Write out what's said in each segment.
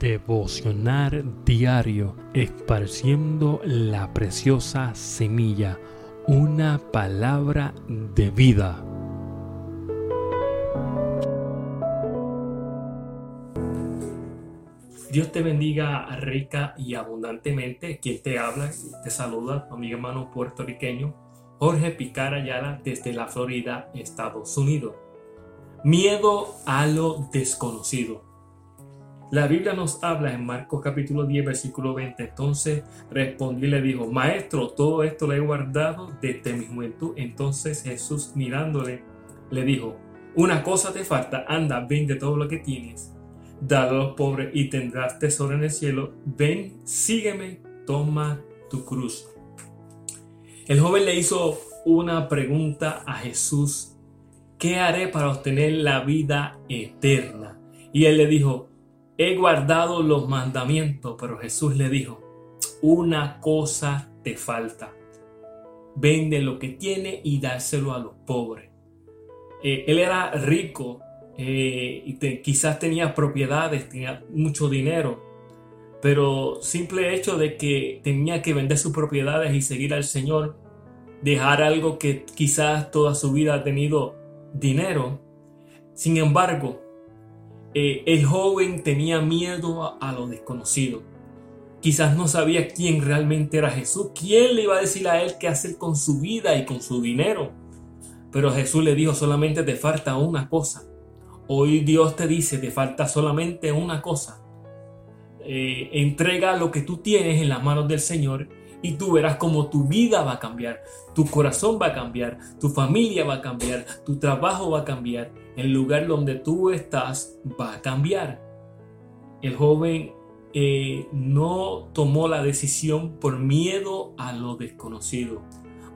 Devocionar diario, esparciendo la preciosa semilla, una palabra de vida. Dios te bendiga rica y abundantemente. Quien te habla, te saluda, amigo hermano puertorriqueño, Jorge Picar Ayala, desde la Florida, Estados Unidos. Miedo a lo desconocido. La Biblia nos habla en Marcos capítulo 10, versículo 20. Entonces respondió y le dijo, Maestro, todo esto lo he guardado desde mi juventud. Entonces Jesús mirándole, le dijo, Una cosa te falta, anda, vende todo lo que tienes, dalo a los pobres y tendrás tesoro en el cielo. Ven, sígueme, toma tu cruz. El joven le hizo una pregunta a Jesús, ¿qué haré para obtener la vida eterna? Y él le dijo, he guardado los mandamientos, pero Jesús le dijo, una cosa te falta. Vende lo que tiene y dárselo a los pobres. Eh, él era rico eh, y quizás tenía propiedades, tenía mucho dinero, pero simple hecho de que tenía que vender sus propiedades y seguir al Señor, dejar algo que quizás toda su vida ha tenido dinero. Sin embargo, eh, el joven tenía miedo a, lo desconocido. Quizás no sabía quién realmente era Jesús, quién le iba a decir a él qué hacer con su vida y con su dinero. Pero Jesús le dijo, solamente te falta una cosa. Hoy Dios te dice, te falta solamente una cosa. Eh, entrega lo que tú tienes en las manos del Señor y tú verás cómo tu vida va a cambiar, tu corazón va a cambiar, tu familia va a cambiar, tu trabajo va a cambiar, el lugar donde tú estás va a cambiar. El joven eh, no tomó la decisión por miedo a lo desconocido.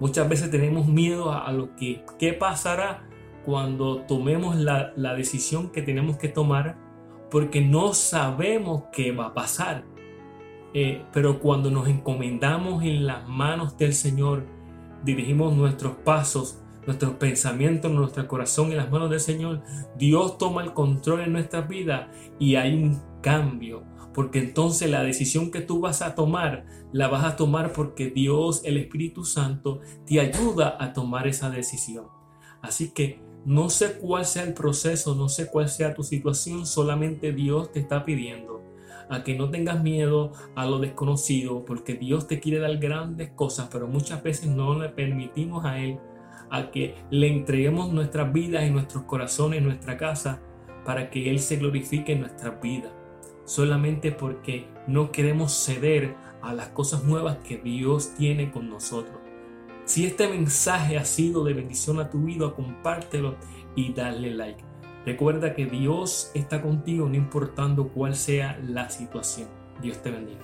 Muchas veces tenemos miedo a, lo que qué pasará cuando tomemos la, la decisión que tenemos que tomar porque no sabemos qué va a pasar. Eh, pero cuando nos encomendamos en las manos del Señor, dirigimos nuestros pasos, nuestros pensamientos, nuestro corazón en las manos del Señor, Dios toma el control en nuestra vida y hay un cambio. Porque entonces la decisión que tú vas a tomar, la vas a tomar porque Dios, el Espíritu Santo, te ayuda a tomar esa decisión. Así que no sé cuál sea el proceso, no sé cuál sea tu situación, solamente Dios te está pidiendo a que no tengas miedo a lo desconocido, porque Dios te quiere dar grandes cosas, pero muchas veces no le permitimos a Él a que le entreguemos nuestras vidas y nuestros corazones, nuestra casa, para que Él se glorifique en nuestras vidas, solamente porque no queremos ceder a las cosas nuevas que Dios tiene con nosotros. Si este mensaje ha sido de bendición a tu vida, compártelo y dale like. Recuerda que Dios está contigo no importando cuál sea la situación. Dios te bendiga.